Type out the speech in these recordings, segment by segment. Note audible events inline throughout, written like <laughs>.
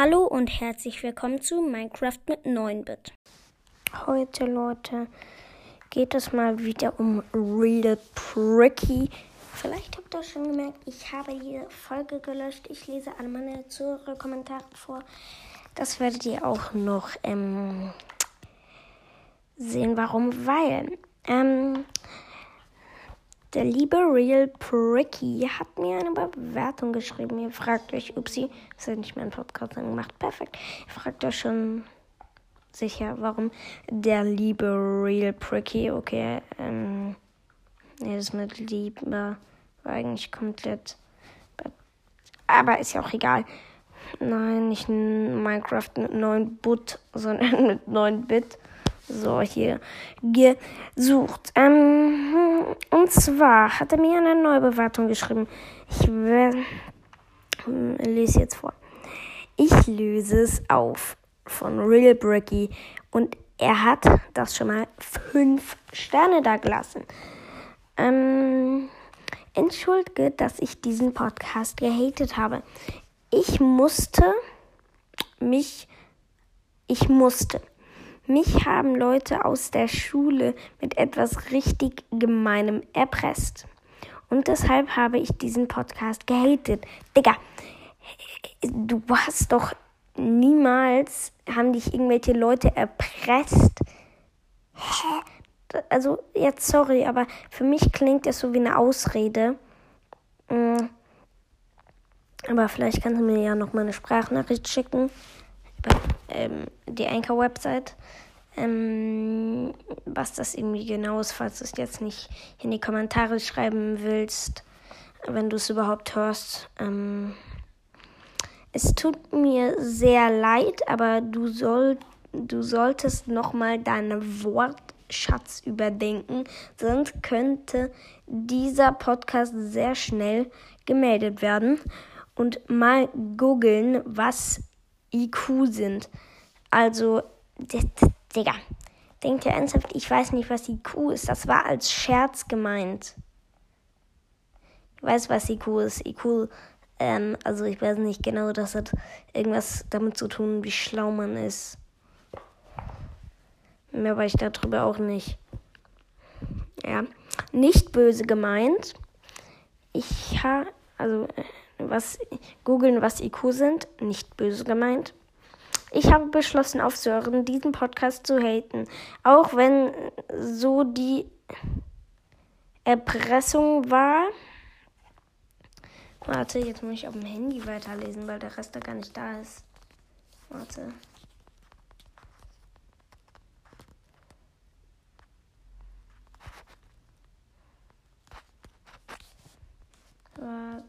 Hallo und herzlich willkommen zu Minecraft mit 9-Bit. Heute, Leute, geht es mal wieder um Real Pricky. Vielleicht habt ihr schon gemerkt, ich habe die Folge gelöscht. Ich lese alle meine Zuhörer-Kommentare vor. Das werdet ihr auch noch ähm, sehen, warum. Weil ähm, der liebe Real Pricky hat mir eine Bewertung geschrieben. Ihr fragt euch, upsie, das hat nicht mein Podcast gemacht. Perfekt. Ihr fragt euch schon sicher, warum der liebe Real Pricky, okay, ähm, nee, das mit Liebe war eigentlich komplett, aber ist ja auch egal. Nein, nicht Minecraft mit 9 Bit, <laughs> sondern mit 9 Bit. So, hier gesucht. Ähm, und zwar hat er mir eine neue Bewertung geschrieben. Ich hm, lese jetzt vor. Ich löse es auf von Real Bricky und er hat das schon mal fünf Sterne da gelassen. Ähm, entschuldige, dass ich diesen Podcast gehatet habe. Ich musste mich, ich musste mich haben Leute aus der Schule mit etwas richtig Gemeinem erpresst. Und deshalb habe ich diesen Podcast gehatet. Digga, du hast doch niemals, haben dich irgendwelche Leute erpresst. Hä? Also, jetzt sorry, aber für mich klingt das so wie eine Ausrede. Mm. Aber vielleicht kannst du mir ja noch mal eine Sprachnachricht schicken ähm, die Anchor-Website. Ähm, was das irgendwie genau ist, falls du es jetzt nicht in die Kommentare schreiben willst, wenn du es überhaupt hörst. Ähm, es tut mir sehr leid, aber du, soll, du solltest nochmal deinen Wortschatz überdenken, sonst könnte dieser Podcast sehr schnell gemeldet werden. Und mal googeln, was IQ sind. Also, Digga, denkt ihr ernsthaft, ich weiß nicht, was IQ ist. Das war als Scherz gemeint. Ich weiß, was IQ ist. IQ, ähm, also ich weiß nicht genau, das hat irgendwas damit zu tun, wie schlau man ist. Mehr weiß ich darüber auch nicht. Ja, nicht böse gemeint. Ich habe, also was googeln, was IQ sind, nicht böse gemeint. Ich habe beschlossen aufzuhören, diesen Podcast zu haten, auch wenn so die Erpressung war. Warte, jetzt muss ich auf dem Handy weiterlesen, weil der Rest da gar nicht da ist. Warte.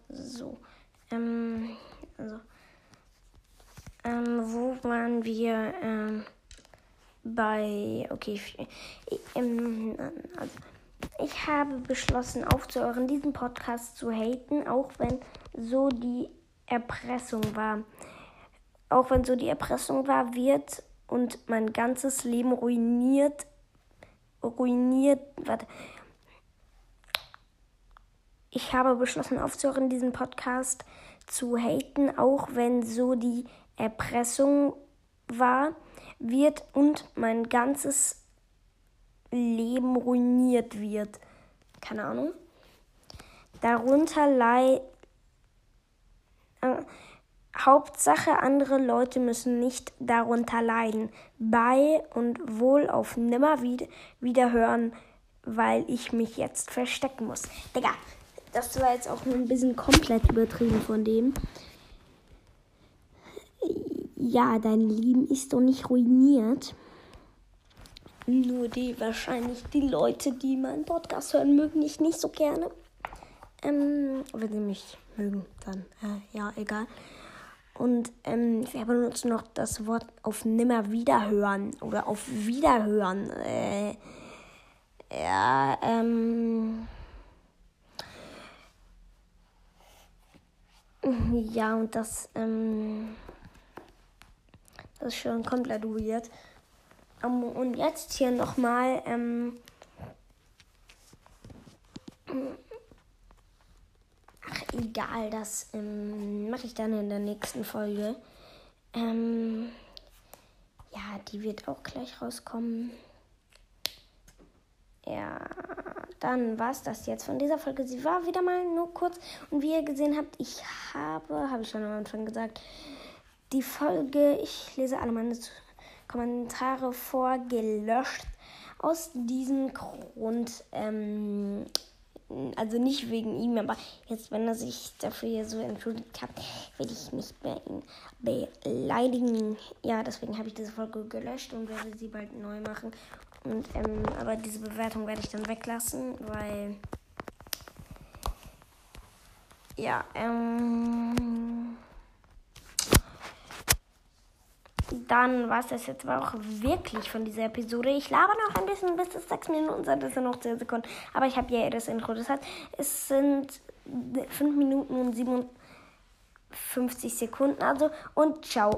So. Ähm, also. Ähm, wo waren wir? Ähm, bei. Okay. Ich, ähm, also, ich habe beschlossen, aufzuhören, diesen Podcast zu haten, auch wenn so die Erpressung war. Auch wenn so die Erpressung war, wird und mein ganzes Leben ruiniert. Ruiniert. Warte. Ich habe beschlossen aufzuhören, diesen Podcast zu haten, auch wenn so die Erpressung war, wird und mein ganzes Leben ruiniert wird. Keine Ahnung. Darunter lei äh, Hauptsache, andere Leute müssen nicht darunter leiden. Bei und wohl auf nimmer wieder, wieder hören, weil ich mich jetzt verstecken muss. Digga, das war jetzt auch ein bisschen komplett übertrieben von dem. Ja, dein Leben ist doch nicht ruiniert. Nur die wahrscheinlich die Leute, die meinen Podcast hören, mögen ich nicht so gerne. Ähm, wenn sie mich mögen, dann äh, ja, egal. Und ähm, wir benutzen noch das Wort auf nimmer wiederhören oder auf Wiederhören. Äh, ja, ähm. Ja, und das, ähm, das ist schon komplett weird. Um, und jetzt hier nochmal, ähm, ach, egal, das ähm, mache ich dann in der nächsten Folge. Ähm, ja, die wird auch gleich rauskommen. Ja, dann war es das jetzt von dieser Folge. Sie war wieder mal nur kurz. Und wie ihr gesehen habt, ich habe, habe ich schon am Anfang gesagt, die Folge, ich lese alle meine Kommentare vor, gelöscht. Aus diesem Grund, ähm, also nicht wegen ihm, aber jetzt, wenn er sich dafür so entschuldigt hat, will ich nicht mehr ihn beleidigen. Ja, deswegen habe ich diese Folge gelöscht und werde sie bald neu machen. Und, ähm, aber diese Bewertung werde ich dann weglassen, weil. Ja, ähm. Dann war es das jetzt aber auch wirklich von dieser Episode. Ich laber noch ein bisschen, bis es 6 Minuten sind. Das sind noch 10 Sekunden. Aber ich habe ja das Intro. Das heißt, es sind 5 Minuten und 57 Sekunden. Also, und ciao.